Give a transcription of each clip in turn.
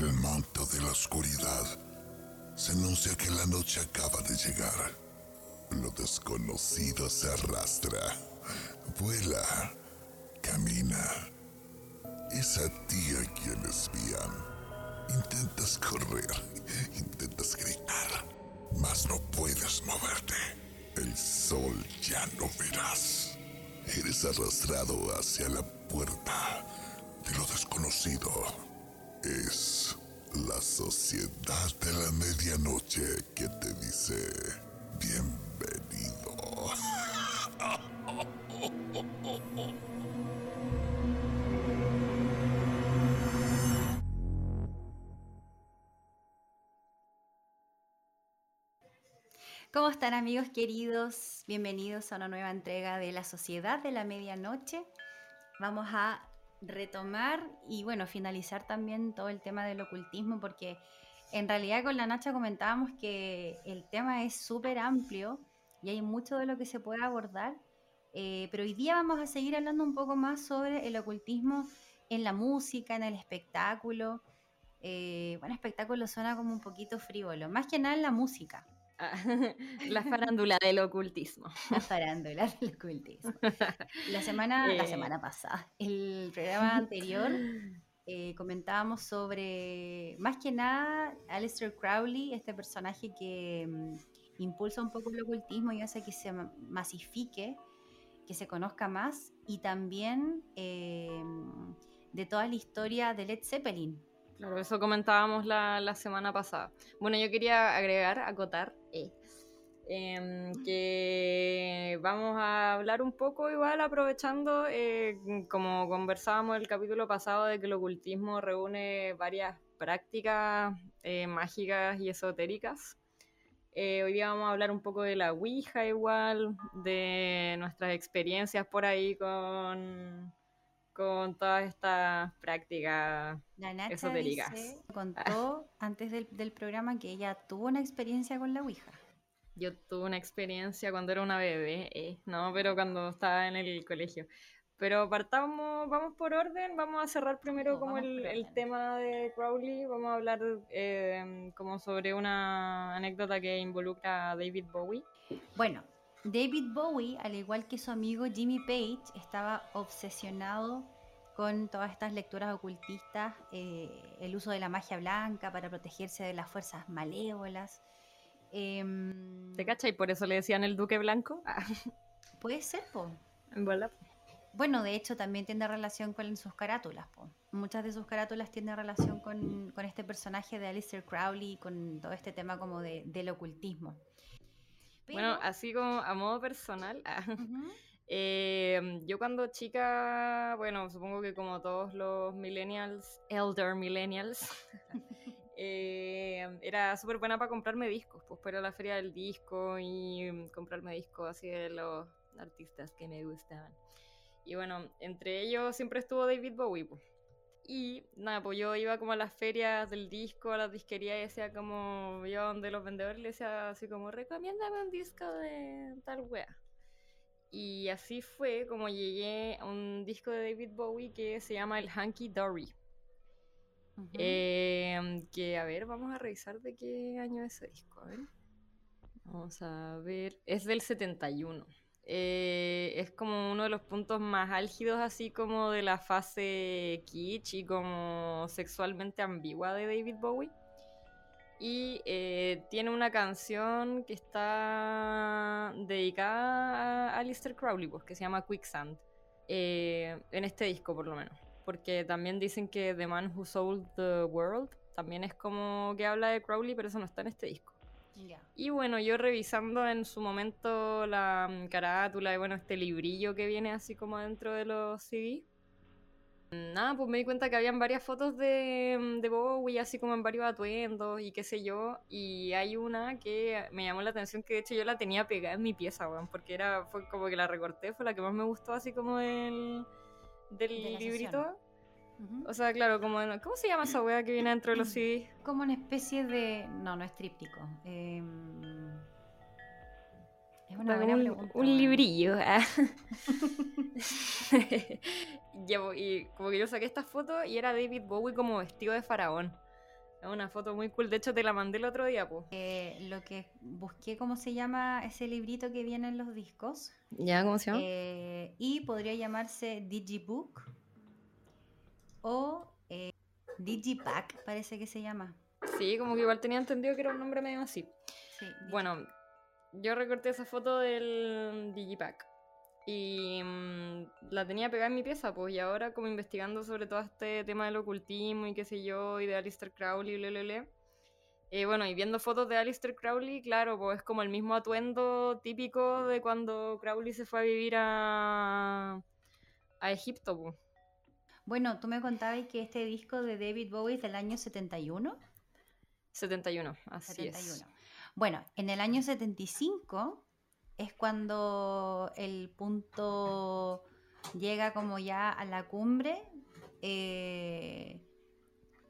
el manto de la oscuridad, se anuncia que la noche acaba de llegar. Lo desconocido se arrastra, vuela, camina. Es a ti a quien espían. Intentas correr, intentas gritar, mas no puedes moverte. El sol ya no verás. Eres arrastrado hacia la puerta de lo desconocido. Es la sociedad de la medianoche que te dice bienvenido. ¿Cómo están amigos queridos? Bienvenidos a una nueva entrega de La Sociedad de la Medianoche. Vamos a retomar y bueno, finalizar también todo el tema del ocultismo porque en realidad con la Nacha comentábamos que el tema es súper amplio y hay mucho de lo que se puede abordar, eh, pero hoy día vamos a seguir hablando un poco más sobre el ocultismo en la música, en el espectáculo. Eh, bueno, espectáculo suena como un poquito frívolo, más que nada en la música. la farándula del ocultismo. La farándula del ocultismo. La semana, la eh. semana pasada, el programa anterior, eh, comentábamos sobre, más que nada, Aleister Crowley, este personaje que mm, impulsa un poco el ocultismo y hace que se masifique, que se conozca más, y también eh, de toda la historia de Led Zeppelin, Claro, eso comentábamos la, semana pasada. Bueno, yo quería agregar, acotar, eh, em, que vamos a hablar un poco igual aprovechando, eh, como conversábamos el capítulo pasado, de que el ocultismo reúne varias prácticas eh, mágicas y esotéricas. hoy día vamos a hablar un poco de la Ouija igual, de nuestras experiencias por ahí con con todas estas prácticas la Nacha esotéricas. contó antes del, programa que ella tuvo una experiencia con la Ouija. Yo tuve una experiencia cuando era una bebé, eh, no, pero cuando estaba en el colegio. Pero partamos, vamos por orden, vamos a cerrar primero como el, tema de Crowley, vamos a hablar eh, como sobre una anécdota que involucra a David Bowie. Bueno, David Bowie, al igual que su amigo Jimmy Page, estaba obsesionado con todas estas lecturas ocultistas, eh, el uso de la magia blanca para protegerse de las fuerzas malévolas. Em, ¿Te cacha? Y por eso le decían el Duque Blanco. Puede ser, po. Bueno, de hecho también tiene relación con sus carátulas. Po. Muchas de sus carátulas tienen relación con, este personaje de Alistair Crowley, con todo este tema como de, del ocultismo. Bueno, así como a modo personal, ah, em, yo cuando chica, bueno, supongo que como todos los millennials, elder millennials, em, era súper buena para comprarme discos, pues para la feria del disco y mm, comprarme discos así de los artistas que me gustaban. Y bueno, entre ellos siempre estuvo David Bowie, pues. Y nada, pues yo iba como a las ferias del disco, a las disquerías y decía como, yo donde los vendedores le decía así como, recomiéndame un disco de tal wea. Y así fue como llegué a un disco de David Bowie que se llama el Hunky Dory. Em, que a ver, vamos a revisar de qué año es ese disco. A ver. Vamos a ver, es del 71. Eh, es como uno de los puntos más álgidos, así como de la fase kitsch y como sexualmente ambigua de David Bowie. Y eh, tiene una canción que está dedicada a Alistair Crowley, pues, que se llama Quicksand, eh, en este disco por lo menos. Porque también dicen que The Man Who Sold the World también es como que habla de Crowley, pero eso no está en este disco. Y bueno, yo revisando en su momento la mm, carátula y bueno, este librillo que viene así como dentro de los CD. Nada, pues me di cuenta que habían varias fotos de, mm, de Bowie, así como en varios atuendos y qué sé yo. Y hay una que me llamó la atención, que de hecho yo la tenía pegada en mi pieza, weón, porque era, fue como que la recorté, fue la que más me gustó, así como del, del librito. O sea, claro, como, ¿cómo se llama esa weá que viene dentro de los CDs? Como una especie de. No, no es tríptico. Em, es una buena un, pregunta. Un librillo. Ah. y como que yo saqué esta foto y era David Bowie como vestido de faraón. Es una foto muy cool. De hecho, te la mandé el otro día, pues. lo que busqué, ¿cómo se llama ese librito que viene en los discos? ¿Ya? ¿Cómo se llama? Eh, y podría llamarse Digibook o eh, Digipack, parece que se llama. Sí, como que igual tenía entendido que era un nombre medio así. Sí, bueno, yo recorté esa foto del Digipack y mm, la tenía pegada en mi pieza, pues, y ahora como investigando sobre todo este tema del ocultismo y qué sé yo, y de Alistair Crowley, le, eh, bueno, y viendo fotos de Alistair Crowley, claro, pues es como el mismo atuendo típico de cuando Crowley se fue a vivir a, a Egipto, pues. Bueno, tú me contabas que este disco de David Bowie es del año 71. 71, así 71. es. Bueno, en el año 75 es cuando el punto llega como ya a la cumbre eh,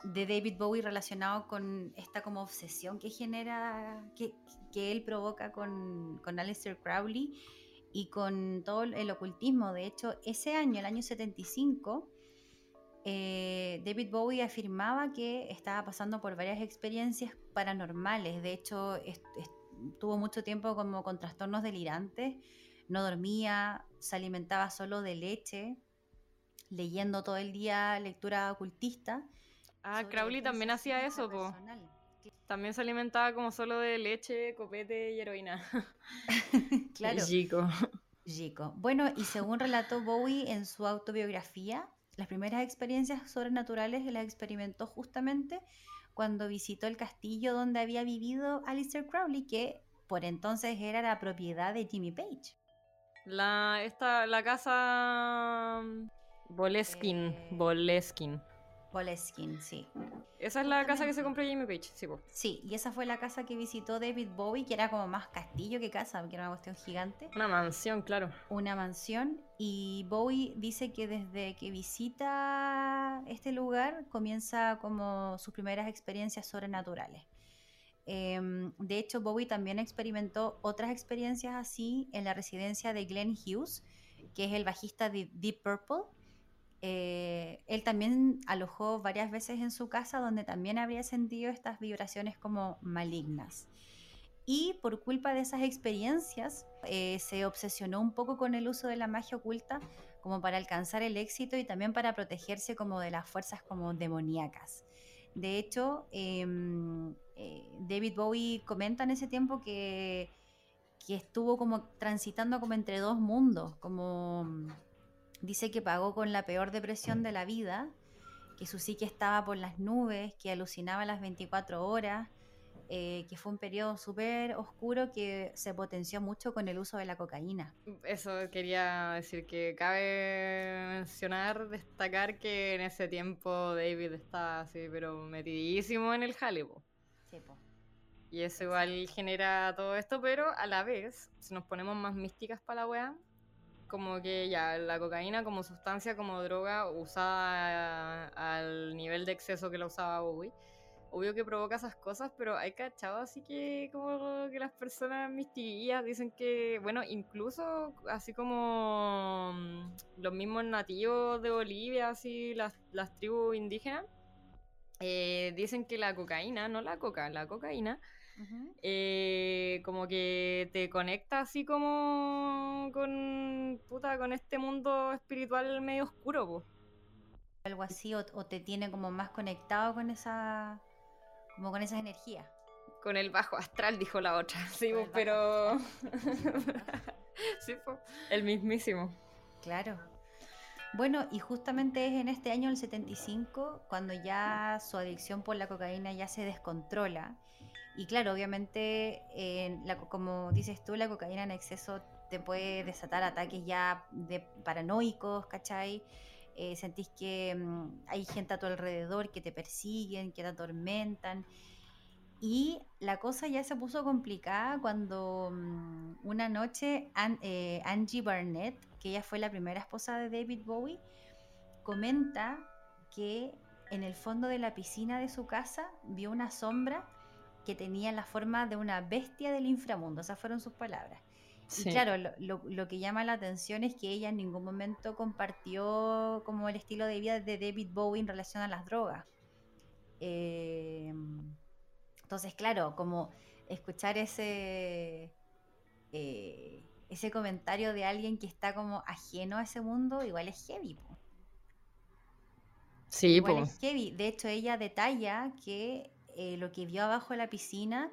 de David Bowie relacionado con esta como obsesión que genera, que, él provoca con, con Aleister Crowley y con todo el ocultismo. De hecho, ese año, el año 75, eh, David Bowie afirmaba que estaba pasando por varias experiencias paranormales. De hecho, estuvo mucho tiempo como con trastornos delirantes. No dormía, se alimentaba solo de leche, leyendo todo el día lectura ocultista. Ah, Crowley también hacía eso, También se alimentaba como solo de leche, copete y heroína. claro. Chico. Chico. Bueno, y según relató Bowie en su autobiografía, las primeras experiencias sobrenaturales las experimentó justamente cuando visitó el castillo donde había vivido Alistair Crowley, que por entonces era la propiedad de Jimmy Page. La, esta, la casa Boleskin, eh, Boleskin. Boleskin, sí. Esa es la casa que se compró Jimmy Page, sí. Sí, y esa fue la casa que visitó David Bowie, que era como más castillo que casa, porque era una cuestión gigante. Una mansión, claro. Una mansión, y Bowie dice que desde que visita este lugar comienza como sus primeras experiencias sobrenaturales. Em, de hecho, Bowie también experimentó otras experiencias así en la residencia de Glenn Hughes, que es el bajista de Deep Purple eh, él también alojó varias veces en su casa donde también había sentido estas vibraciones como malignas. Y por culpa de esas experiencias eh, se obsesionó un poco con el uso de la magia oculta como para alcanzar el éxito y también para protegerse como de las fuerzas como demoníacas. De hecho, em, eh, David Bowie comenta en ese tiempo que, que estuvo como transitando como entre dos mundos, como Dice que pagó con la peor depresión de la vida, que su psique estaba por las nubes, que alucinaba las 24 horas, eh, que fue un periodo súper oscuro que se potenció mucho con el uso de la cocaína. Eso quería decir que cabe mencionar, destacar que en ese tiempo David estaba así, pero metidísimo en el Halibu. Sí, Y eso igual genera todo esto, pero a la vez, si nos ponemos más místicas para la weá, como que ya la cocaína como sustancia, como droga usada al nivel de exceso que la usaba Bowie. Obvio que provoca esas cosas, pero hay cachado así que como que las personas mistiguillas dicen que, bueno, incluso así como mm, los mismos nativos de Bolivia, así las, las tribus indígenas, eh, dicen que la cocaína, no la coca, la cocaína, eh, como que te conecta así como con puta, con este mundo espiritual medio oscuro, Algo así, o, te tiene como más conectado con esa. como con esas energías. Con el bajo astral, dijo la otra. Sí, pero. sí, el mismísimo. Claro. Bueno, y justamente es en este año, el 75, cuando ya su adicción por la cocaína ya se descontrola y claro, obviamente, como dices tú, la cocaína en exceso te puede desatar ataques ya paranoicos, ¿cachai? Eh, sentís que mm, hay gente a tu alrededor que te persiguen, que te atormentan. Y la cosa ya se puso complicada cuando mm, una noche eh, Angie Barnett, que ella fue la primera esposa de David Bowie, comenta que en el fondo de la piscina de su casa vio una sombra que tenía la forma de una bestia del inframundo, esas fueron sus palabras. Y claro, lo, que llama la atención es que ella en ningún momento compartió como el estilo de vida de David Bowie en relación a las drogas. Eh, entonces, claro, como escuchar ese, eh, ese comentario de alguien que está como ajeno a ese mundo, igual es heavy. Sí, igual es heavy. De hecho, ella detalla que eh, lo que vio abajo de la piscina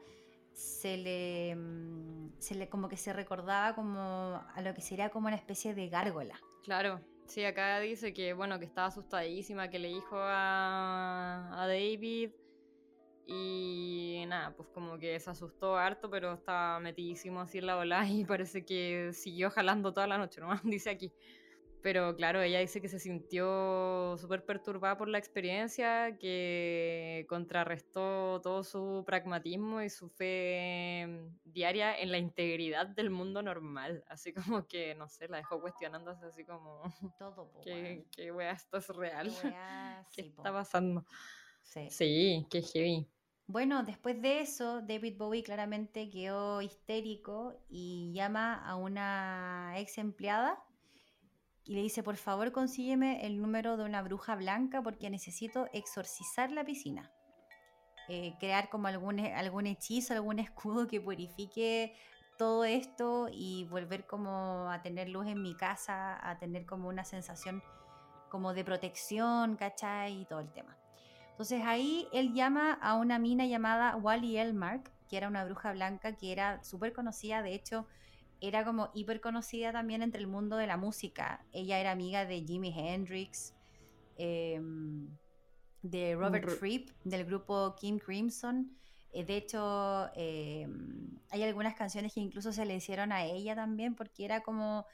se le, mm, se le como que se recordaba como a lo que sería como una especie de gárgola. Claro, sí, acá dice que bueno, que estaba asustadísima, que le dijo a, a David y nada, pues como que se asustó harto, pero estaba metidísimo así en la ola y parece que siguió jalando toda la noche, ¿no? Dice aquí. Pero claro, ella dice que se sintió súper perturbada por la experiencia, que contrarrestó todo su pragmatismo y su fe diaria en la integridad del mundo normal. Así como que, no sé, la dejó cuestionándose así como... Todo, po, ¿Qué, qué wea, esto es real? Qué wea, ¿Qué sí, po. está pasando? Sí. Sí, qué heavy. Bueno, después de eso, David Bowie claramente quedó histérico y llama a una ex empleada y le dice, por favor consígueme el número de una bruja blanca porque necesito exorcizar la piscina. Eh, crear como algún, algún hechizo, algún escudo que purifique todo esto y volver como a tener luz en mi casa, a tener como una sensación como de protección, ¿cachai? Y todo el tema. Entonces ahí él llama a una mina llamada Wally Elmark, que era una bruja blanca que era súper conocida, de hecho era como hiper conocida también entre el mundo de la música. Ella era amiga de Jimi Hendrix, eh, de Robert Ro- Fripp, del grupo King Crimson. Eh, de hecho, eh, hay algunas canciones que incluso se le hicieron a ella también, porque era como,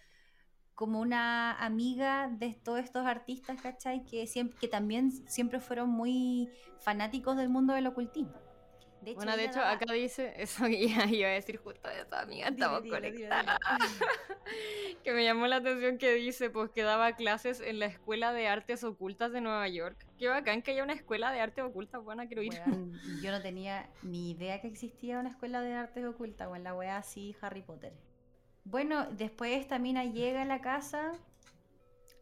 como una amiga de todos estos artistas, ¿cachai? Que, siempre, que también siempre fueron muy fanáticos del mundo del ocultismo. De hecho, Bueno, de hecho, daba- acá dice eso que iba iba a decir justo de esa amiga, Dile, estamos dile, dile, conectadas. que me llamó la atención que dice, pues que daba clases en la Escuela de Artes Ocultas de Nueva York. Qué bacán que haya una escuela de artes ocultas, buena, quiero ir. Yo no tenía ni idea que existía una escuela de artes ocultas, o en la wea así Harry Potter. Bueno, después esta mina llega a la casa,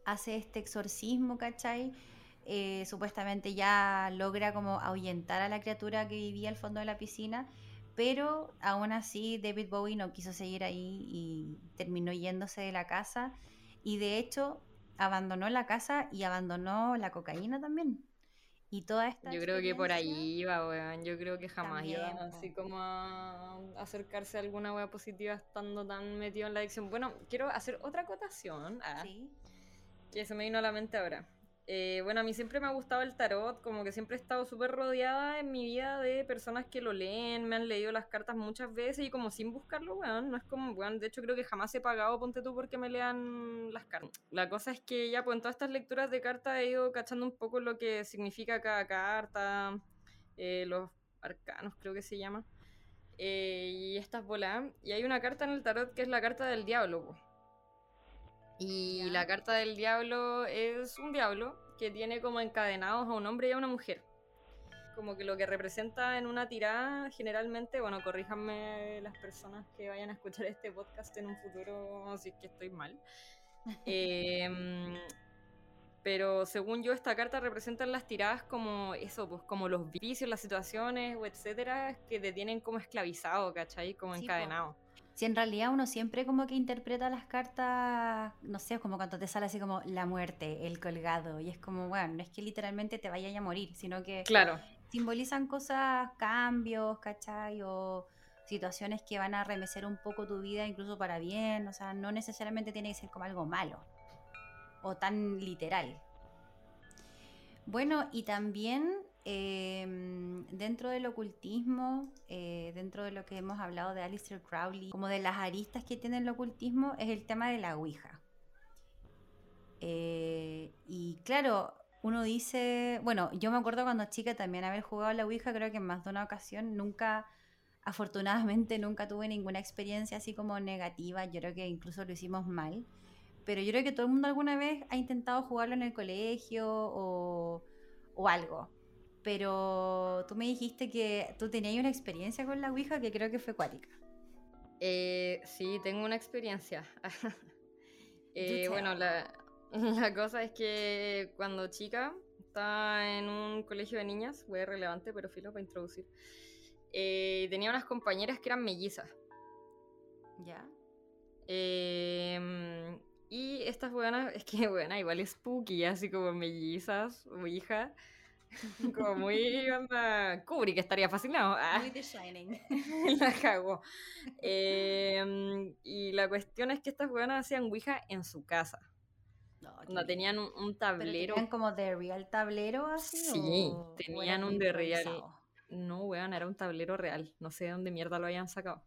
hace este exorcismo, ¿cachai? Eh, supuestamente ya logra como ahuyentar a la criatura que vivía al fondo de la piscina, pero aún así David Bowie no quiso seguir ahí y terminó yéndose de la casa y de hecho abandonó la casa y abandonó la cocaína también. Y toda esta Yo creo que por ahí iba, weón. Yo creo que jamás iba También, así como a acercarse a alguna wea positiva estando tan metido en la adicción. Bueno, quiero hacer otra acotación. ah, Sí. que se me vino a la mente ahora. Eh, bueno, a mí siempre me ha gustado el tarot, como que siempre he estado súper rodeada en mi vida de personas que lo leen, me han leído las cartas muchas veces y como sin buscarlo, weón, no es como, weón, de hecho creo que jamás he pagado, ponte tú, porque me lean las cartas. La cosa es que ya, pues en todas estas lecturas de cartas he ido cachando un poco lo que significa cada carta, eh, los arcanos creo que se llama, eh, y estas bolas. Y hay una carta en el tarot que es la carta del diablo, po. Y la carta del diablo es un diablo que tiene como encadenados a un hombre y a una mujer. Como que lo que representa en una tirada, generalmente, bueno, corríjanme las personas que vayan a escuchar este podcast en un futuro si es que estoy mal. Em, pero según yo, esta carta representa en las tiradas como eso, pues como los vicios, las situaciones, o etcétera, que te tienen como esclavizado, ¿cachai? Como Sí, po. Si en realidad uno siempre como que interpreta las cartas, no sé, como cuando te sale así como la muerte, el colgado, y es como, bueno, no es que literalmente te vayas a morir, sino que Claro. simbolizan cosas, cambios, ¿cachai? O situaciones que van a remecer un poco tu vida, incluso para bien, o sea, no necesariamente tiene que ser como algo malo o tan literal. Bueno, y también em, dentro del ocultismo, eh, dentro de lo que hemos hablado de Aleister Crowley, como de las aristas que tiene el ocultismo, es el tema de la Ouija. Eh, y claro, uno dice, bueno, yo me acuerdo cuando chica también haber jugado a la Ouija, creo que en más de una ocasión, nunca, afortunadamente nunca tuve ninguna experiencia así como negativa, yo creo que incluso lo hicimos mal, pero yo creo que todo el mundo alguna vez ha intentado jugarlo en el colegio o, o algo. Pero tú me dijiste que tú tenías una experiencia con la Ouija que creo que fue cuática. Eh, sí, tengo una experiencia. Eh, bueno, la, la cosa es que cuando chica estaba en un colegio de niñas, fue relevante, pero filo para introducir. Eh, tenía unas compañeras que eran mellizas. ¿Ya? Em, y estas buenas, es que buena, igual es spooky, así como mellizas, o hija. Como muy onda. Kubrick estaría fascinado. Ah, Muy The Shining. la cagó. Em, y la cuestión es que estas buenas hacían Ouija en su casa. No, Onda, tenían un, un ¿Pero tablero. tenían como de real tablero así? Sí, o- tenían un de real. No, weón, era un tablero real. No sé de dónde mierda lo habían sacado.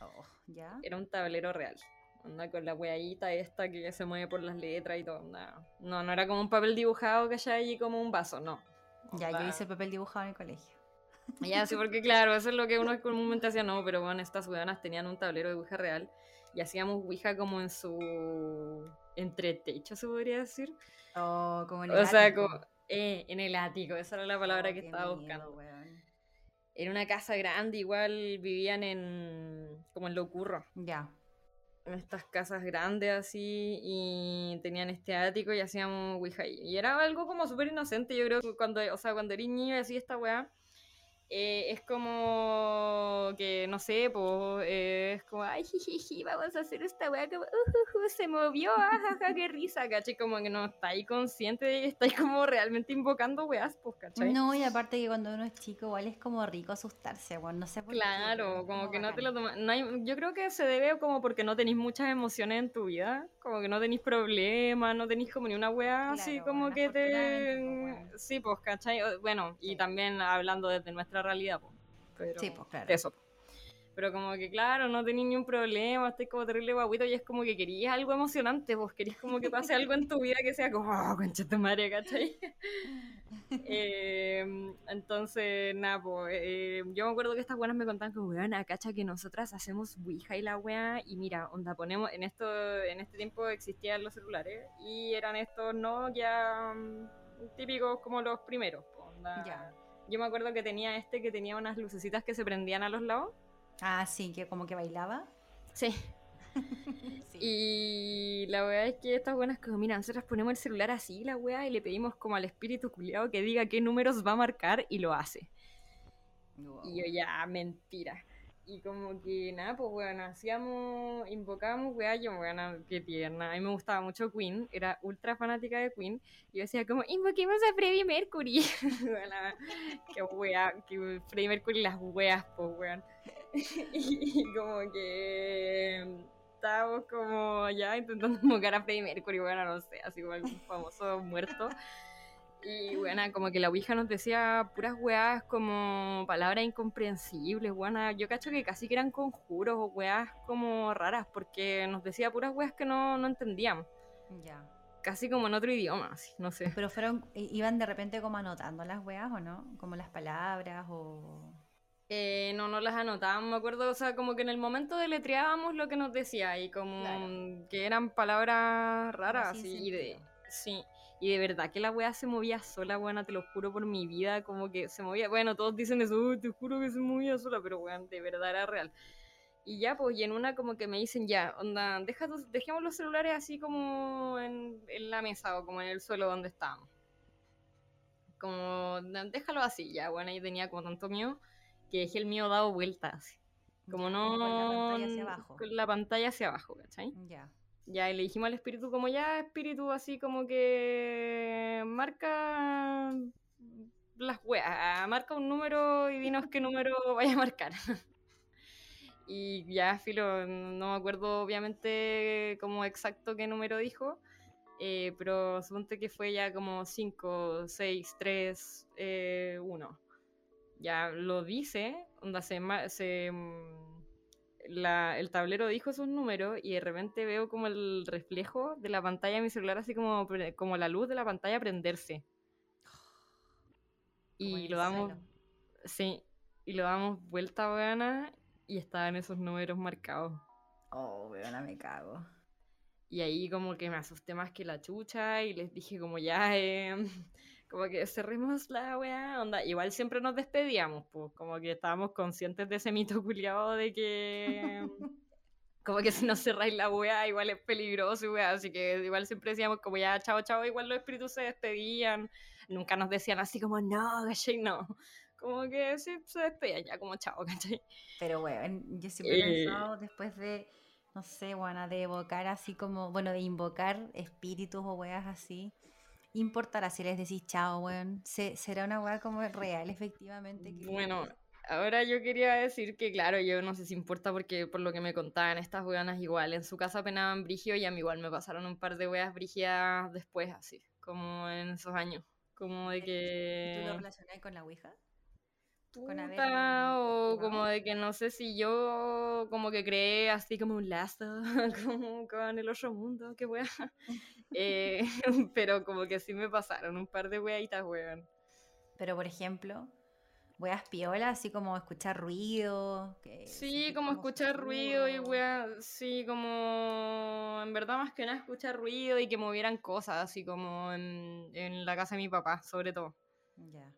Oh, ¿Ya? Era un tablero real. Onda con la weadita esta que se mueve por las letras y todo. onda. No, no era como un papel dibujado que haya allí como un vaso, no. Ya, yo hice papel dibujado en el colegio. Ya, sí, porque claro, eso es lo que uno comúnmente hacía, no, pero bueno, estas ciudadanas tenían un tablero de Ouija real y hacíamos Ouija como en su entretecho, se podría decir. Oh, como en el O sea, ático. como eh, en el ático, esa era la palabra Oh, que estaba miedo, buscando. weón. En una casa grande, igual vivían en como en Locurro, Ya. Estas casas grandes así, y tenían este ático y hacíamos Ouija. Y era algo como súper inocente, yo creo que cuando, o sea, cuando eres niño y así esta weá, eh, es como que, no sé, pues, es como, ay, jijiji, vamos a hacer esta weá, como, "Uh, uh, uh, se movió, ajaja, qué risa, ¿cachai? Como que no estáis consciente de que estáis como realmente invocando weás, pues, ¿cachai? No, y aparte que cuando uno es chico igual es como rico asustarse, weón. No sé por qué. Claro, es como que no te lo tomas. No hay, yo creo que se debe como porque no tenéis muchas emociones en tu vida, como que no tenéis problemas, no tenéis como ni una weá así como bueno, que te. Sí, pues, ¿cachai? Bueno, y también hablando desde nuestra realidad, pues. Pero Sí, pues, claro. Eso. Pero como que, claro, no tenéis ni un problema, estáis como terrible guaguito y es como que querías algo emocionante, pues querías como que pase algo en tu vida que sea como, oh, concha tu madre, ¿cachai? Eh, entonces, nada, pues, eh, yo me acuerdo que estas buenas me contaban que, weón, cacha que nosotras hacemos Ouija y la weá, y mira, onda, ponemos, en esto, en este tiempo existían los celulares, y eran estos Nokia mm, típicos como los primeros, onda. Ya. Yo me acuerdo que tenía este que tenía unas lucecitas que se prendían a los lados. Ah, sí, que como que bailaba. Sí. Sí. Y la weá es que estas buenas como, mira, nosotros ponemos el celular así, la weá, y le pedimos como al espíritu culiado que diga qué números va a marcar y lo hace. Wow. Y yo ya, mentira. Y como que nada, pues bueno, hacíamos, invocábamos, weá, yo, bueno, qué tierna. A mí me gustaba mucho Queen, era ultra fanática de Queen. Y yo decía como, invoquemos a Freddie Mercury. Bueno, qué weá, que Freddie Mercury las weas, pues weón. y como que estábamos como ya intentando invocar a Freddie Mercury, bueno, no sé, así como algún famoso muerto. Y bueno, como que la Ouija nos decía puras weas como palabras incomprensibles, weona. Yo cacho que casi que eran conjuros o weas como raras, porque nos decía puras weas que no, no entendíamos. Ya. Casi como en otro idioma, así, no sé. Pero fueron, i- iban de repente como anotando las weas o no? Como las palabras o. Eh, no, no las anotábamos, me acuerdo, o sea, como que en el momento deletreábamos lo que nos decía y como Claro. que eran palabras raras, y de, sí, y de verdad que la wea se movía sola, buena, te lo juro por mi vida, como que se movía, bueno, todos dicen eso, "Uy, te juro que se movía sola, pero weón, de verdad era real. Y ya, pues, y en una como que me dicen, ya, onda, deja tus- dejemos los celulares así como en, en la mesa o como en el suelo donde estábamos. Como, "Na- déjalo así, ya, bueno, ahí tenía como tanto miedo que dejé el mío dado vueltas. Como Ya, no. con la pantalla hacia abajo. Con la pantalla hacia abajo, ¿cachai? Ya. Ya, y le dijimos al espíritu, como ya, espíritu, así como que. Marca. Las weas, marca un número y dinos qué número vaya a marcar. y ya, filo, no me acuerdo obviamente como exacto qué número dijo, eh, pero suponte que fue ya como 5, 6, 3, 1. Ya lo dice, onda se, mm, la- el tablero dijo esos números y de repente veo como el reflejo de la pantalla de mi celular, así como, como la luz de la pantalla prenderse. Y lo damos, suelo. sí, y lo damos vuelta buena y estaban esos números marcados. Oh, weona, me cago. Y ahí como que me asusté más que la chucha y les dije como ya, eh, como que cerremos la weá, onda. Igual siempre nos despedíamos, pues como que estábamos conscientes de ese mito culiado de que como que si no cerráis la wea, igual es peligroso, wea. Así que igual siempre decíamos como ya, chao, chao, igual los espíritus se despedían. Nunca nos decían así como, no, ¿cachai? No. Como que sí, se despedían ya como chao, ¿cachai? Pero, weón, yo siempre he Eh. pensado después de, no sé, bueno, de evocar así como, bueno, de invocar espíritus o weas así. Importará si les decís chao, weón. Se- será una wea como real, efectivamente. que- Bueno, ahora yo quería decir que, claro, yo no sé si importa porque por lo que me contaban, estas weonas igual en su casa penaban brigio y a mí igual me pasaron un par de weas brigias después, así, como en esos años. Como de ¿Y ¿Tú lo que... relacionás con la Ouija? puta, o como de que no sé si yo como que creé así como un lazo como con el otro mundo, qué wea. Eh, pero como que sí me pasaron un par de weitas, weón. Pero, por ejemplo, weas piolas, así como escuchar ruido. que Sí, como escuchar ruido y susurros. wea, sí, como en verdad más que nada escuchar ruido y que movieran cosas, así como en, en la casa de mi papá, sobre todo. Ya.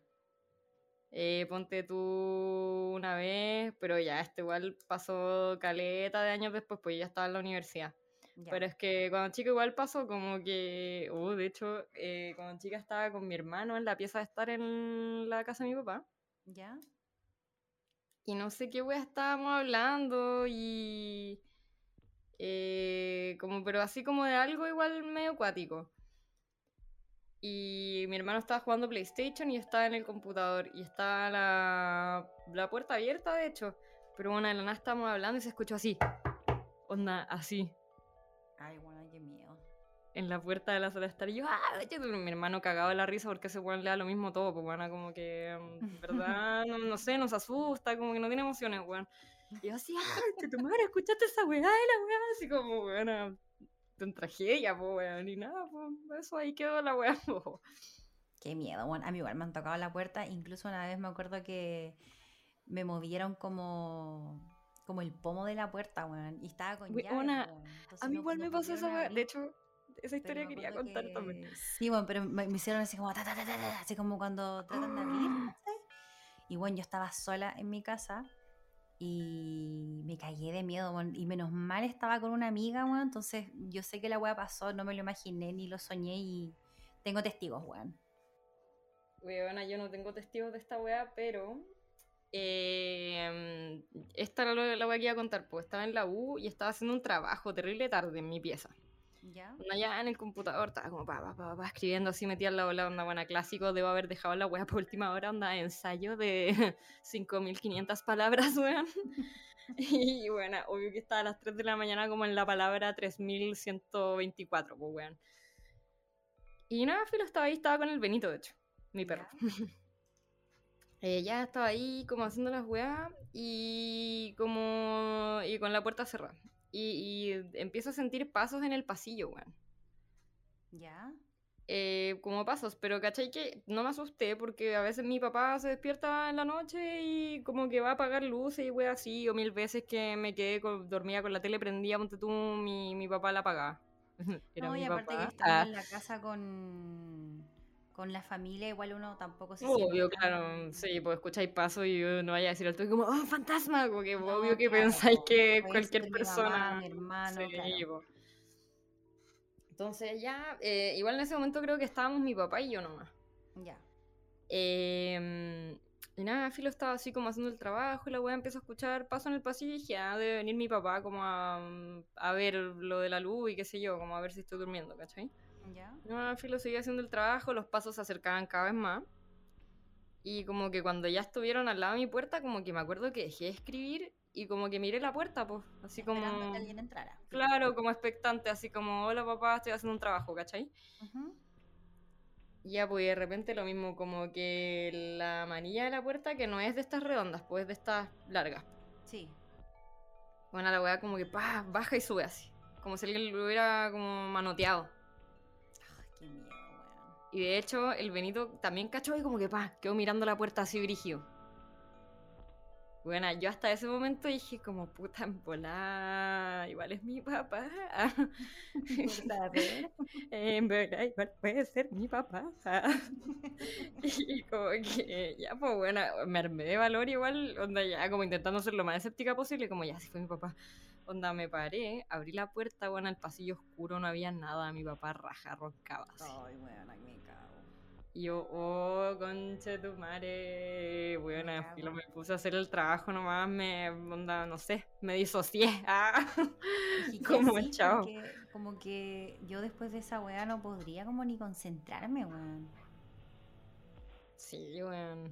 Eh, ponte tú una vez, pero ya, este igual pasó caleta de años después, pues ya estaba en la universidad. Pero es que cuando chica igual pasó como que, uh, de hecho, eh, cuando chica estaba con mi hermano en la pieza de estar en la casa de mi papá. ¿Ya? Y no sé qué wea estábamos hablando y... eh, como, pero así como de algo igual medio acuático. Y mi hermano estaba jugando PlayStation y estaba en el computador. Y estaba la, la puerta abierta, de hecho. Pero bueno, de la nada estábamos hablando y se escuchó así. Onda, así. Ay, bueno, qué miedo. En la puerta de la sala de estar. Y yo, ¡ah! vete tú". Mi hermano cagado de la risa porque ese weón le da lo mismo todo. Pues bueno, como que, mm, verdad, no, no sé, nos asusta, como que no tiene emociones, weón. Y yo así, ¡ah! Te tu madre, escuchaste esa weá de la weá. Así como, weón, en tragedia, pues weón. Y nada, pues eso ahí quedó la weá. po. Qué miedo, bueno, a mí igual me han tocado la puerta, incluso una vez me acuerdo que me movieron como, como el pomo de la puerta, weón, y estaba con llave, weón, entonces A mí no- igual no me pasó esa pudieron weá. De hecho, esa historia quería contar también. Sí, bueno, pero me, me hicieron así como, ta, ta, ta, ta, ta, así como cuando tratan de abrir. Y bueno, yo estaba sola en mi casa y me cagué de miedo, weón, y menos mal estaba con una amiga, weón, entonces yo sé que la weá pasó, no me lo imaginé ni lo soñé y tengo testigos, weón. Weona, yo no tengo testigos de esta weá, pero. Eh, esta era lo- la weá que iba a contar. Pues estaba en la U y estaba haciendo un trabajo terrible tarde en mi pieza. ¿Ya? Allá en el computador estaba como pa, pa, pa, pa, escribiendo así, metía la ola, onda buena clásico. Debo haber dejado la weá por última hora, onda ensayo de 5500 palabras, weón. Y bueno, obvio que estaba a las 3 de la mañana como en la palabra 3124, pues weón. Y nada, Filo estaba ahí, estaba con el Benito, de hecho, mi perro. Eh, ya estaba ahí como haciendo las weas y como y con la puerta cerrada. Y, y empiezo a sentir pasos en el pasillo, weón. ¿Ya? Eh, como pasos, pero ¿cachai? Que no me asusté porque a veces mi papá se despierta en la noche y como que va a apagar luces y wea así, o mil veces que me quedé con- dormida con la tele prendida, ponte tú, mi, mi papá la apagaba. Era no, y aparte papá. que estamos Ah. en la casa con, con la familia, igual uno tampoco se Obvio, claro, tan- sí, pues escucháis pasos y no vaya a decir al toque como, oh, fantasma, como que No, obvio que pensáis que cualquier ser mi persona. mamá, mi hermano, Sí, claro. po. Entonces ya, eh, igual en ese momento creo que estábamos mi papá y yo nomás. Ya. Em, y nada, Filo estaba así como haciendo el trabajo y la weá empieza a escuchar paso en el pasillo y dije, ah, debe venir mi papá como a, a ver lo de la luz y qué sé yo, como a ver si estoy durmiendo, ¿cachai? ¿Ya? No, Filo seguía haciendo el trabajo, los pasos se acercaban cada vez más. Y como que cuando ya estuvieron al lado de mi puerta, como que me acuerdo que dejé de escribir y como que miré la puerta, pues, así Esperando como... que alguien entrara. Claro, como expectante, así como, hola papá, estoy haciendo un trabajo, ¿cachai? Y Ya, pues de repente lo mismo, como que la manilla de la puerta, que no es de estas redondas, pues es de estas largas. Sí. Bueno, la weá como que pa, baja y sube así. Como si alguien lo hubiera como manoteado. Ay, qué miedo, weón. Y de hecho, el Benito también cachó y como que pa, quedó mirando la puerta así brígido. Bueno, yo hasta ese momento dije como puta en volá, igual es mi papá. En verdad, igual puede ser mi papá. y como que ya, pues bueno, me armé de valor igual, onda ya como intentando ser lo más escéptica posible, como ya, si fue mi papá. Onda, me paré, abrí la puerta, bueno, el pasillo oscuro, no había nada, mi papá raja, roncaba. Ay, me cago. Y yo, oh, conche tu madre, bueno, filo, cago. me puse a hacer el trabajo nomás, me, onda, no sé, me disocié. Ah. Como sí, chao. porque Como que yo después de esa weá no podría como ni concentrarme, weón. Sí, weón.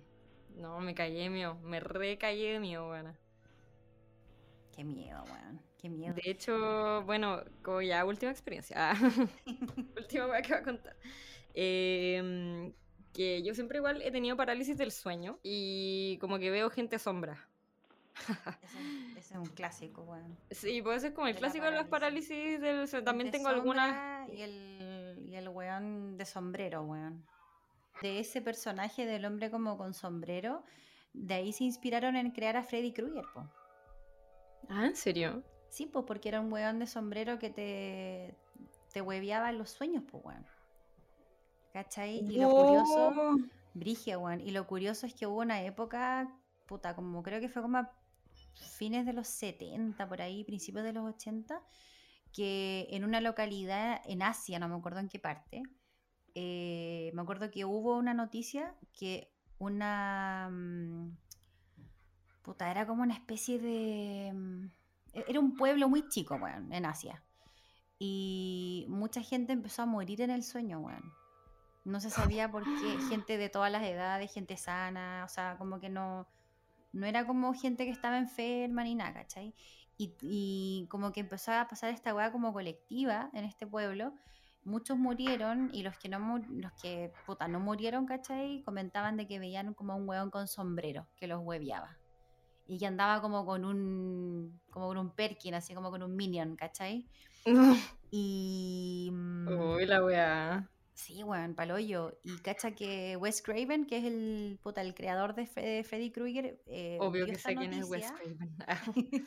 No, me de mío, me recaí de mío, weón. Qué miedo, weón. Qué miedo. De hecho, bueno, como ya última experiencia, ah, última weá que voy a contar. Em, que yo siempre igual he tenido parálisis del sueño y como que veo gente sombra. Ese, ese es un clásico, weón. Sí, puede ser como el De la clásico de las parálisis. del sueño. También tengo algunas... Y el, y el weón de sombrero, weón. De ese personaje del hombre como con sombrero, de ahí se inspiraron en crear a Freddy Krueger, po. Ah, ¿en serio? Sí, pues porque era un weón de sombrero que te, te hueveaba en los sueños, pues weón. ¿Cachai? Y lo curioso. Brigia, weón. Y lo curioso es que hubo una época, puta, como creo que fue como a fines de los 70, por ahí, principios de los 80, que en una localidad en Asia, no me acuerdo en qué parte, eh, me acuerdo que hubo una noticia que una... mm, Puta, era como una especie de... mm, e- Era un pueblo muy chico, weón, en Asia. Y mucha gente empezó a morir en el sueño, weón. No se sabía por qué, gente de todas las edades, gente sana, o sea, como que no, no era como gente que estaba enferma ni nada, ¿cachai? Y, y como que empezó a pasar esta weá como colectiva en este pueblo. Muchos murieron y los que no los que puta, no murieron, ¿cachai? Comentaban de que veían como un weón con sombrero que los hueveaba. Y que andaba como con un como con un perkin, así como con un minion, ¿cachai? Y mm, Uy, la weá. Sí, weón, paloyo. Y cacha que Wes Craven, que es el, puta, el creador de, Fre- de Freddy Krueger, eh, Obvio vio que sé quién es Wes Craven.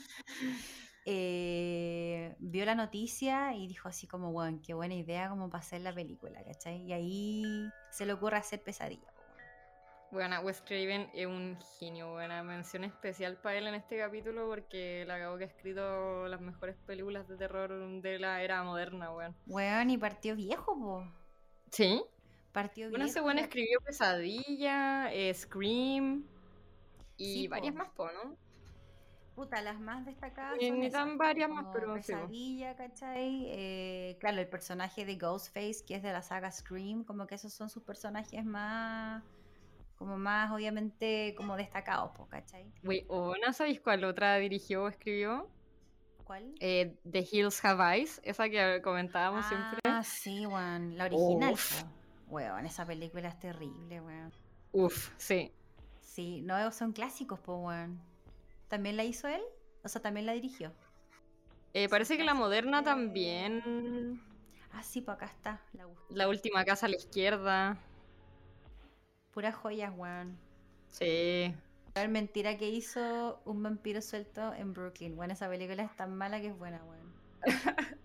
eh, vio la noticia y dijo así como, weón, qué buena idea como para hacer la película, ¿cachai? Y ahí se le ocurre hacer pesadilla. Bueno, Wes Craven es un genio, buena mención especial para él en este capítulo porque la acabo que ha escrito las mejores películas de terror de la era moderna, weón. Weón, y partió viejo, po. ¿Sí? Partió Bueno, ese escribió Pesadilla, eh, Scream y Sí, varias po. más, po, ¿no? Puta, las más destacadas Eh, son ni esas, tan varias más, pero. Pesadilla, ¿cachai? Eh, claro, el personaje de Ghostface, que es de la saga Scream, como que esos son sus personajes más, como más, obviamente, como destacados, po, ¿cachai? Wey, ¿o no sabéis cuál otra dirigió o escribió? ¿Cuál? Eh, The Hills Have Eyes, esa que comentábamos siempre. Ah, sí, weón, la original. Weón, esa película es terrible, weón. Uf, sí. Sí, no, son clásicos, po, weón. ¿También la hizo él? O sea, también la dirigió. Eh, parece que la moderna de- también. Ah, sí, pues acá está, la. La última casa a la izquierda. Puras joyas, weón. Sí. Mentira que hizo un vampiro suelto en Brooklyn. Bueno, esa película es tan mala que es buena, weón.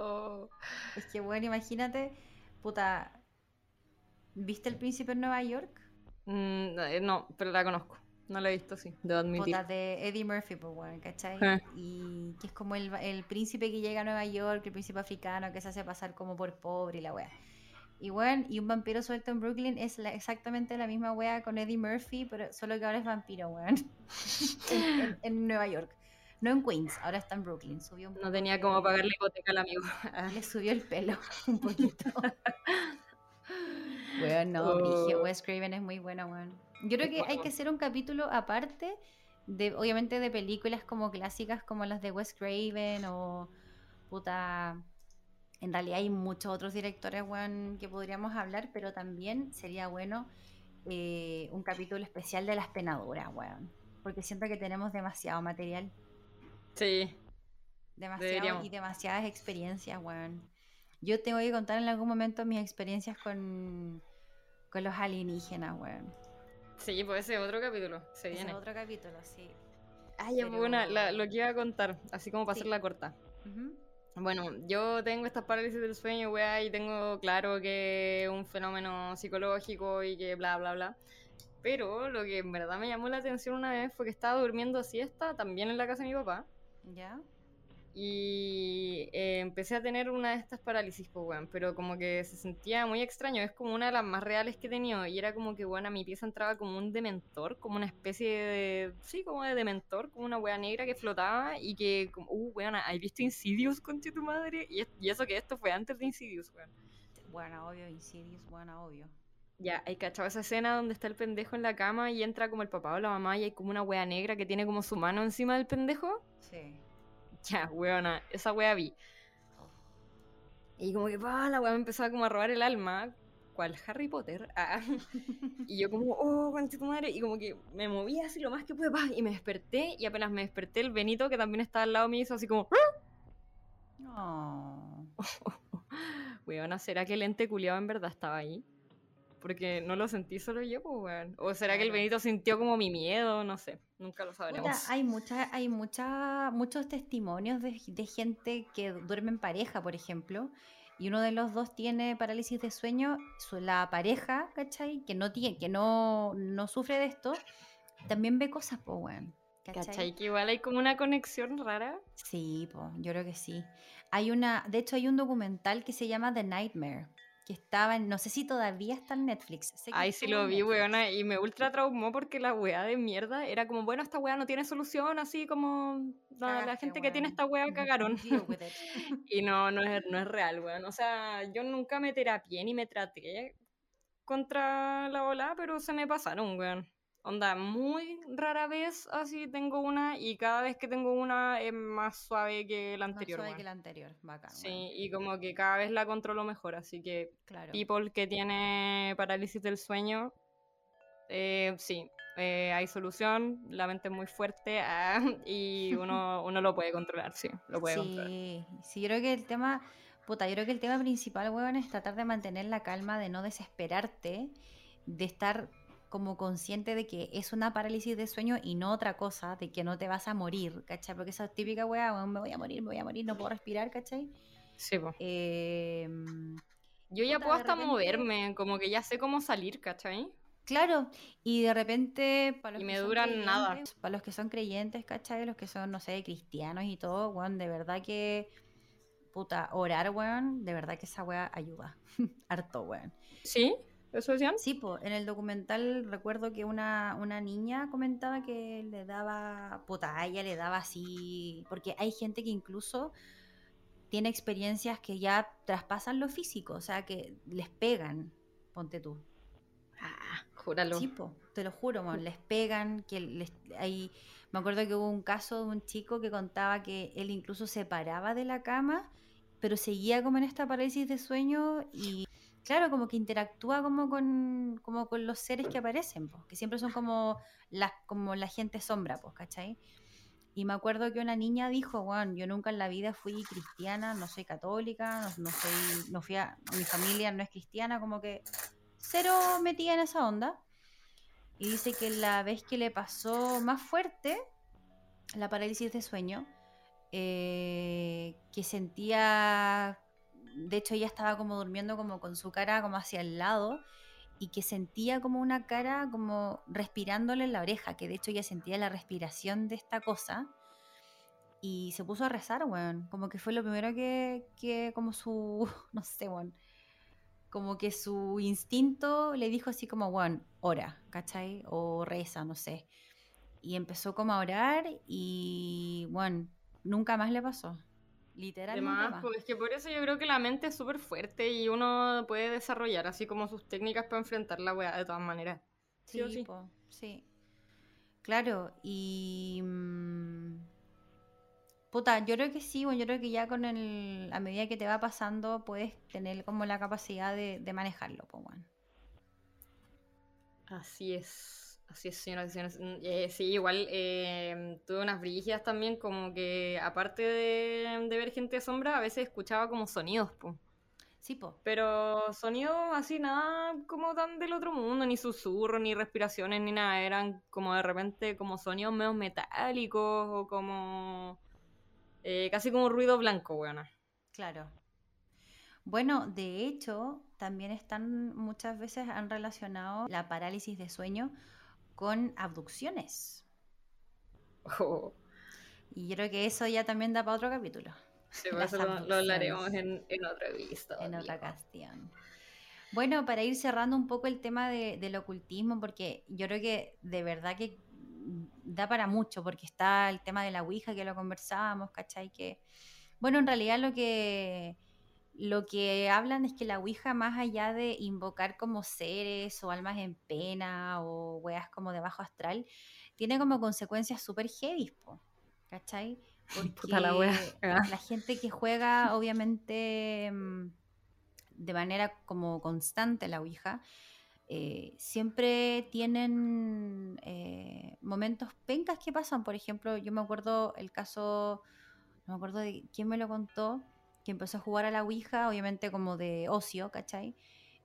Oh. Es que, bueno, imagínate, puta. ¿Viste El Príncipe en Nueva York? Mm, eh, no, pero la conozco. No la he visto, sí. Debo admitir. Puta, de Eddie Murphy, pues, weón, ¿cachai? Eh. Y que es como el, el príncipe que llega a Nueva York, el príncipe africano que se hace pasar como por pobre y la wea. Y bueno, y un vampiro suelto en Brooklyn es la- exactamente la misma wea con Eddie Murphy, pero solo que ahora es vampiro, weón. en, en- en Nueva York. No en Queens, ahora está en Brooklyn. Subió un No tenía como pagar la hipoteca al amigo. Ah, Le subió el pelo un poquito. Weón, no. Oh. Wes Craven es muy bueno, weón. Yo creo que hay que hacer un capítulo aparte de, obviamente, de películas como clásicas como las de Wes Craven o puta. En realidad hay muchos otros directores, weón, que podríamos hablar, pero también sería bueno eh, un capítulo especial de las penaduras, weón. Porque siento que tenemos demasiado material. Sí. Demasiado Deberíamos. y demasiadas experiencias, weón. Yo tengo que contar en algún momento mis experiencias con, con los alienígenas, weón. Sí, pues ese es otro capítulo. Se Ese es viene. otro capítulo, sí. Ah, ya, pues, bueno, la- lo que iba a contar, así como para Sí. hacerla corta. Ujú. Bueno, yo tengo estas parálisis del sueño, weá, y tengo claro que es un fenómeno psicológico y que bla, bla, bla. Pero lo que en verdad me llamó la atención una vez fue que estaba durmiendo siesta, también en la casa de mi papá. ¿Ya? Y eh, empecé a tener una de estas parálisis, pues, weón, pero como que se sentía muy extraño, es como una de las más reales que he tenido, y era como que, bueno, a mi pieza entraba como un dementor, como una especie de, sí, como de dementor, como una wea negra que flotaba, y que, como, uh, weón, ¿has visto Insidious, concha tu madre? Y, y, eso que esto fue antes de Insidious, weón. Bueno, obvio, Insidious, bueno, obvio. Ya, hay cachado esa escena donde está el pendejo en la cama y entra como el papá o la mamá y hay como una wea negra que tiene como su mano encima del pendejo. Sí. Ya, weona, esa wea vi. Y como que, pa, la wea me empezaba como a robar el alma. ¿Cuál? Harry Potter. Ah. y yo como, oh, cuánto tu madre. Y como que me movía así lo más que pude, pa, y me desperté. Y apenas me desperté, el Benito, que también estaba al lado mío, hizo así como, Oh. weona, ¿será que el ente culiado en verdad estaba ahí? Porque no lo sentí solo yo, pues, weón. O será que el. Benito sintió como mi miedo, no sé. Nunca lo sabremos. Puta, hay mucha, hay mucha, muchos testimonios de, de gente que duerme en pareja, por ejemplo, y uno de los dos tiene parálisis de sueño, su- la pareja, ¿cachai? Que no tiene, que no, no sufre de esto, también ve cosas, pues, weón. ¿Cachai? ¿Cachai? Que igual hay como una conexión rara. Sí, po, yo creo que sí. Hay una, de hecho hay un documental que se llama The Nightmare, que estaba en, no sé si todavía está en Netflix. sé que Ay, sí lo vi, weona, y me ultra traumó porque la weá de mierda era como, bueno, esta weá no tiene solución, así como la, la Cagaste, gente que tiene esta weá cagaron. Y no, no es, no es real, weón. O sea, yo nunca me terapié ni me traté contra la ola, pero se me pasaron, weón. Onda, muy rara vez así tengo una y cada vez que tengo una es más suave que la Más anterior, suave weón. que la anterior, bacán. Sí, y como que cada vez la controlo mejor, así que Claro. people que tiene parálisis del sueño, eh, sí, eh, hay solución, la mente es muy fuerte ah, y uno, uno lo puede controlar, sí, lo puede controlar. Sí, sí, yo creo que el tema, puta, yo creo que el tema principal, weón, es tratar de mantener la calma, de no desesperarte, de estar como consciente de que es una parálisis de sueño y no otra cosa, de que no te vas a morir, ¿cachai? Porque esa típica weá, me voy a morir, me voy a morir, no puedo respirar, ¿cachai? Sí, po. Eh, Yo ya puedo hasta repente- moverme, como que ya sé cómo salir, ¿cachai? Claro, y de repente, para los Y que me son duran nada. creyentes, Para los que son creyentes, ¿cachai? Los que son, no sé, cristianos y todo, weón, de verdad que, puta, orar, weón, de verdad que esa weá ayuda. Harto, weón. ¿Sí? ¿Eso decían? Sí, pues, en el documental recuerdo que una, una niña comentaba que le daba, puta, a ella le daba así, porque hay gente que incluso tiene experiencias que ya traspasan lo físico, o sea, que les pegan, ponte tú. Ah, júralo. Sí, po, te lo juro, mon, les pegan, que les, hay, me acuerdo que hubo un caso de un chico que contaba que él incluso se paraba de la cama, pero seguía como en esta parálisis de sueño y claro, como que interactúa como con, como con los seres que aparecen, po, que siempre son como, las, como la gente sombra, pues, ¿cachai? Y me acuerdo que una niña dijo, bueno, yo nunca en la vida fui cristiana, no soy católica, no, no soy, no fui a, mi familia no es cristiana, como que cero metida en esa onda. Y dice que la vez que le pasó más fuerte la parálisis de sueño, eh, que sentía, de hecho ella estaba como durmiendo como con su cara como hacia el lado y que sentía como una cara como respirándole en la oreja, que de hecho ella sentía la respiración de esta cosa y se puso a rezar, weón, como que fue lo primero que, que como su, no sé, weón, como que su instinto le dijo así como, weón, ora, ¿cachai? O reza, no sé. Y empezó como a orar y, bueno, nunca más le pasó. Literal, nunca Además, más. pues, es que por eso yo creo que la mente es súper fuerte y uno puede desarrollar así como sus técnicas para enfrentar la weá de todas maneras. Sí o sí. po, sí. Claro, y... mm, Puta, yo creo que sí, bueno, yo creo que ya con el... A medida que te va pasando, puedes tener como la capacidad de, de manejarlo, pues, bueno. Así es, así es, señoras y señores. Mm, eh, sí, igual eh, tuve unas brígidas también, como que aparte de, de ver gente de sombra, a veces escuchaba como sonidos, po. Sí, po. Pero sonidos así, nada como tan del otro mundo, ni susurros, ni respiraciones, ni nada. Eran como de repente como sonidos medio metálicos o como... eh, casi como ruido blanco, weona. Claro. Bueno, de hecho, también están muchas veces han relacionado la parálisis de sueño con abducciones. Oh, Y yo creo que eso ya también da para otro capítulo. Sí, eso lo, hablaremos en, en otra vista. En otra cuestión. Bueno, para ir cerrando un poco el tema del ocultismo, porque yo creo que de verdad que da para mucho, porque está el tema de la Ouija que lo conversábamos, ¿cachai? Que, bueno, en realidad lo que, lo que hablan es que la Ouija, más allá de invocar como seres o almas en pena o weas como de bajo astral, tiene como consecuencias súper heavy, ¿cachai? Porque la, la, gente que juega, obviamente, mm, de manera como constante la Ouija, eh, siempre tienen eh, momentos pencas que pasan. Por ejemplo, yo me acuerdo el caso, no me acuerdo de quién me lo contó, que empezó a jugar a la Ouija, obviamente como de ocio, ¿cachai?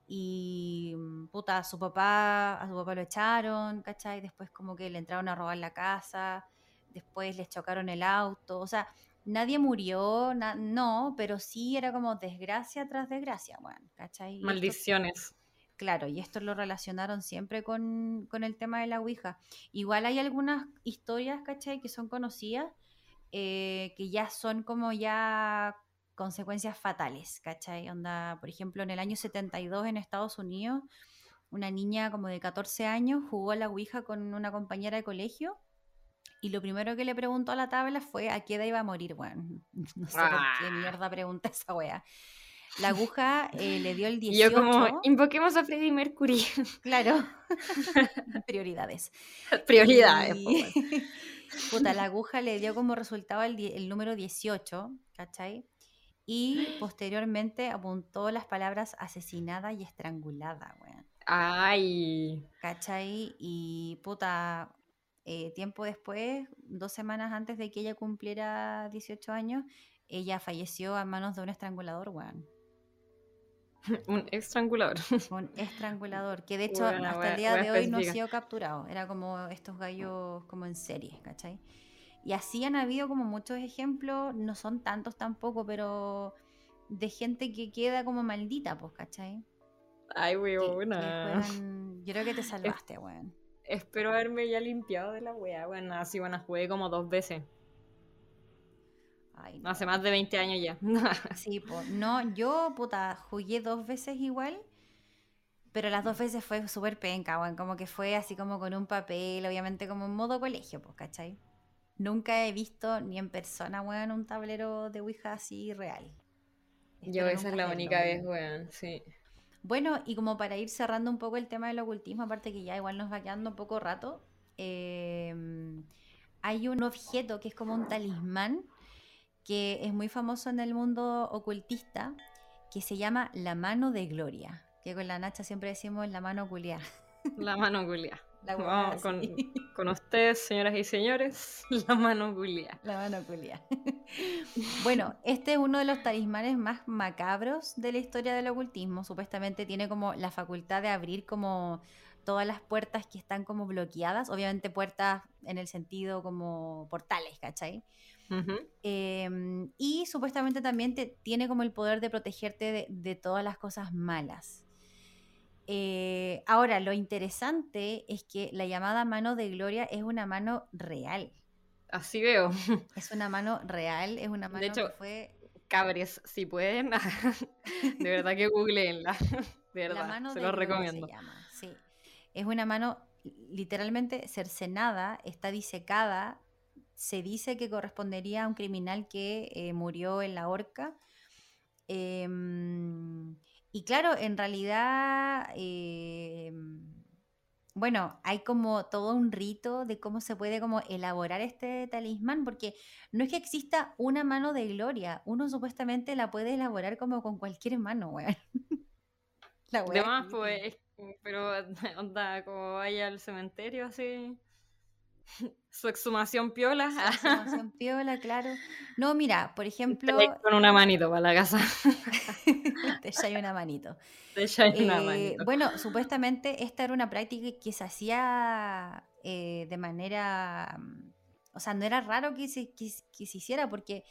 Y mm, puta, a su papá, a su papá lo echaron, ¿cachai? Después como que le entraron a robar la casa, después les chocaron el auto, o sea, nadie murió, no, pero sí era como desgracia tras desgracia, bueno, ¿cachai? Maldiciones. Claro, y esto lo relacionaron siempre con, el tema de la Ouija. Igual hay algunas historias, ¿cachai? Que son conocidas, eh, que ya son como ya consecuencias fatales, ¿cachai? Onda, por ejemplo, en el año 72 en Estados Unidos, una niña como de 14 años jugó a la Ouija con una compañera de colegio y lo primero que le preguntó a la tabla fue a qué edad iba a morir. Bueno, no sé por qué ah. mierda pregunta esa wea. La aguja eh, le dio el 18. Y yo como, invoquemos a Freddie Mercury. Claro. Prioridades. Prioridades. Puta, la aguja le dio como resultado el, el número 18, ¿cachai? Y posteriormente apuntó las palabras asesinada y estrangulada, weón. Ay. ¿Cachai? Y puta, eh, tiempo después, dos semanas antes de que ella cumpliera 18 años, ella falleció a manos de un estrangulador, weón. un estrangulador. Un estrangulador, que de hecho hasta el día de hoy no ha sido capturado. Era como estos gallos como en serie, ¿cachai? Y así han habido como muchos ejemplos, no son tantos tampoco, pero de gente que queda como maldita, pues, ¿cachai? Ay, weona. Yo creo que te salvaste, weón. Espero haberme ya limpiado de la wea, bueno, así bueno, jugué como dos veces. Hace más de 20 años ya. sí, pues, no, yo, puta, jugué dos veces igual, pero las dos veces fue súper penca, weón, como que fue así como con un papel, obviamente como en modo colegio, pues, ¿cachai? Nunca he visto ni en persona, weón, un tablero de Ouija así real. Yo esa es la única vez, weón, sí. Bueno, y como para ir cerrando un poco el tema del ocultismo, aparte que ya igual nos va quedando un poco rato, em, hay un objeto que es como un talismán que es muy famoso en el mundo ocultista, que se llama la mano de gloria, que con la Nacha siempre decimos la mano culia. La mano Vamos con, con, ustedes, señoras y señores, la mano culia. La mano culia. bueno, este es uno de los talismanes más macabros de la historia del ocultismo. Supuestamente tiene como la facultad de abrir como todas las puertas que están como bloqueadas. Obviamente puertas en el sentido como portales, ¿cachai? Em, y supuestamente también te, tiene como el poder de protegerte de todas las cosas malas. Eh, ahora, lo interesante es que la llamada mano de Gloria es una mano real. Así veo. Es una mano real, es una mano de hecho, que fue... Cabres, si pueden, de verdad que googleenla. De verdad, se lo recomiendo. sí. Es una mano literalmente cercenada, está disecada. Se dice que correspondería a un criminal que eh, murió en la horca. Eh, y claro, en realidad, eh, bueno, hay como todo un rito de cómo se puede como elaborar este talismán, porque no es que exista una mano de gloria, uno supuestamente la puede elaborar como con cualquier mano, weón. La weón. pues, pero onda, como vaya al cementerio así. Su exhumación piola. Su exhumación piola, claro. No, mira, por ejemplo. Con una manito para la casa. Te una manito. Te una eh, manito. Bueno, supuestamente esta era una práctica que se hacía eh, de manera. O sea, no era raro que se, que, se hiciera, porque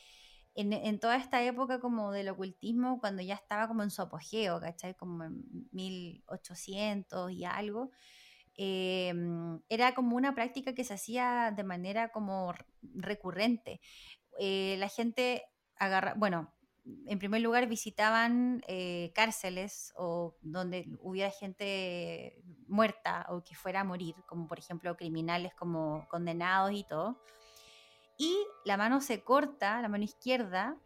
en, en, toda esta época como del ocultismo, cuando ya estaba como en su apogeo, ¿cachai? Como en 1800 y algo em, era como una práctica que se hacía de manera como recurrente. Eh, la gente agarra, bueno, en primer lugar visitaban eh, cárceles o donde hubiera gente muerta o que fuera a morir, como por ejemplo criminales como condenados y todo. Y la mano se corta, la mano izquierda,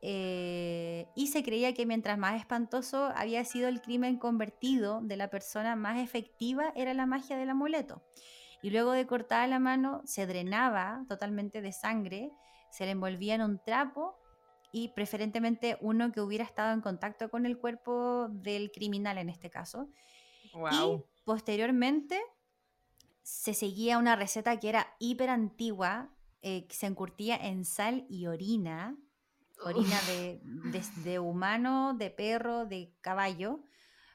eh, y se creía que mientras más espantoso había sido el crimen convertido de la persona, más efectiva era la magia del amuleto. Y luego de cortar la mano, se drenaba totalmente de sangre, se le envolvía en un trapo y preferentemente uno que hubiera estado en contacto con el cuerpo del criminal en este caso. Y posteriormente se seguía una receta que era hiper antigua, eh, que se encurtía en sal y orina, orina de, de, humano, de perro, de caballo,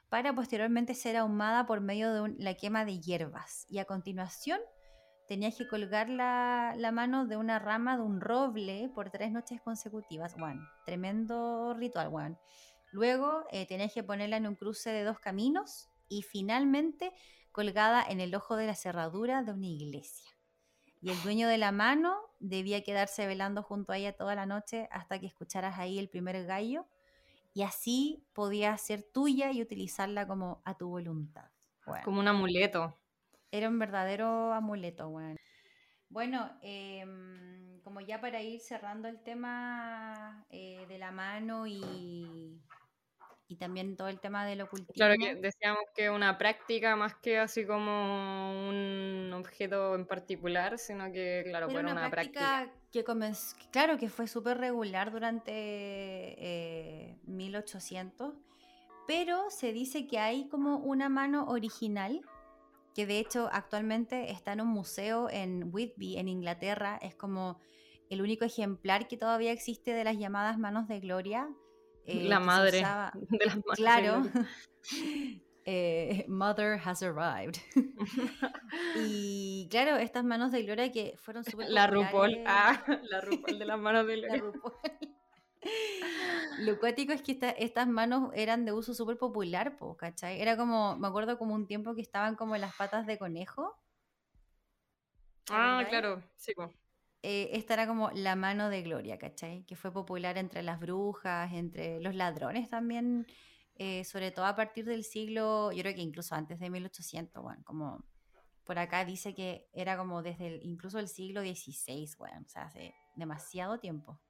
para posteriormente ser ahumada por medio de la quema de hierbas. Y a continuación tenías que colgar la, mano de una rama de un roble por tres noches consecutivas. Bueno, tremendo ritual, bueno. Luego eh, tenías que ponerla en un cruce de dos caminos y finalmente colgada en el ojo de la cerradura de una iglesia. Y el dueño de la mano debía quedarse velando junto a ella toda la noche hasta que escucharas ahí el primer gallo y así podía ser tuya y utilizarla como a tu voluntad. Como un amuleto. Era un verdadero amuleto, bueno. Bueno, em, como ya para ir cerrando el tema eh, de la mano y, y también todo el tema del ocultismo. Claro que decíamos que una práctica más que así como un objeto en particular, sino que, claro, fue una, práctica, que comenzó, claro que fue súper regular durante 1800, eh, pero se dice que hay como una mano original que de hecho actualmente está en un museo en Whitby, en Inglaterra. Es como el único ejemplar que todavía existe de las llamadas manos de gloria. Eh, la madre de las manos Claro. Eh, mother has arrived. y claro, estas manos de gloria que fueron súper La RuPaul, ah, la RuPaul de las manos de gloria. Lo cuático es que estas manos eran de uso súper popular, po, ¿cachai? Era como, me acuerdo como un tiempo que estaban como en las patas de conejo. Ah, claro, sí. Eh, esta era como la mano de Gloria, ¿cachai? Que fue popular entre las brujas, entre los ladrones también, eh, sobre todo a partir del siglo, yo creo que incluso antes de 1800, bueno, como por acá dice que era como desde incluso el siglo XVI, bueno, o sea, hace demasiado tiempo.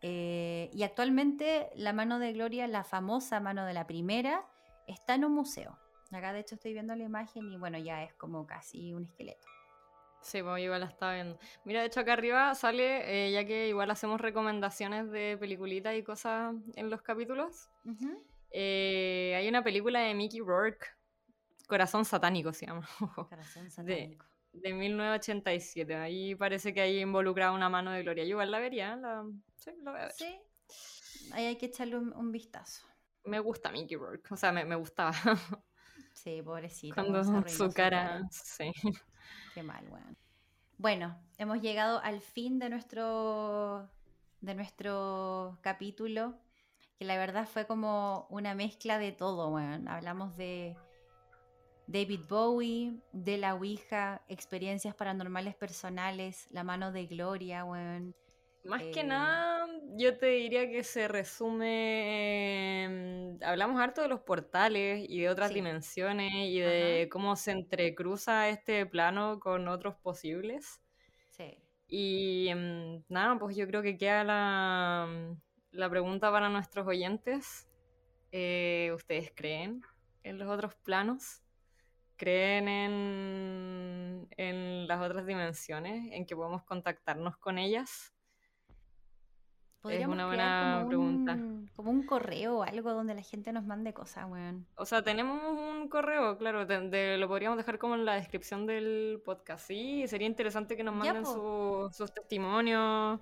Eh, y actualmente la mano de Gloria, la famosa mano de la primera, está en un museo. Acá de hecho estoy viendo la imagen y bueno, ya es como casi un esqueleto. Sí, pues igual la estaba viendo. Mira, de hecho acá arriba sale, eh, ya que igual hacemos recomendaciones de peliculitas y cosas en los capítulos. Eh, hay una película de Mickey Rourke, Corazón Satánico se llama. Corazón Satánico. De, 1987. Ahí parece que hay involucrada una mano de Gloria. Yo igual la vería, la, Sí, lo voy a ver. Sí, ahí hay que echarle un, vistazo. Me gusta Mickey Rourke, o sea, me, me gustaba. Sí, pobrecito. Cuando su cara, sí. Mal, bueno. Bueno, hemos llegado al fin de nuestro, de nuestro capítulo, que la verdad fue como una mezcla de todo, bueno. Hablamos de David Bowie, de la Ouija, experiencias paranormales personales, la mano de Gloria, bueno más que eh, nada, yo te diría que se resume. hablamos harto de los portales y de otras dimensiones y de cómo se entrecruza este plano con otros posibles. Sí. Y em, nada, pues yo creo que queda la, la pregunta para nuestros oyentes. Eh, ¿Ustedes creen en los otros planos? ¿Creen en, en las otras dimensiones? ¿En que podemos contactarnos con ellas? Es una buena pregunta. como un correo o algo donde la gente nos mande cosas, weón. O sea, tenemos un correo, claro, lo podríamos dejar como en la descripción del podcast. Sí, sería interesante que nos manden sus testimonios,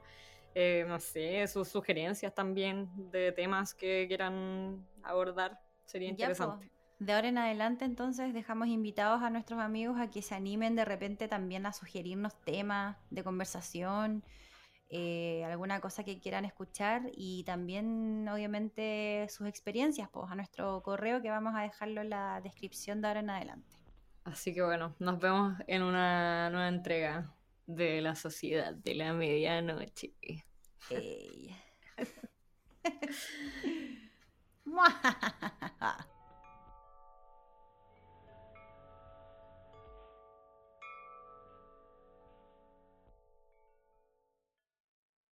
eh, no sé, sus sugerencias también de temas que quieran abordar. Sería interesante. De ahora en adelante entonces dejamos invitados a nuestros amigos a que se animen de repente también a sugerirnos temas de conversación. Eh, alguna cosa que quieran escuchar y también obviamente sus experiencias pues, a nuestro correo que vamos a dejarlo en la descripción de ahora en adelante. Así que bueno, nos vemos en una nueva entrega de la sociedad de la medianoche. Hey.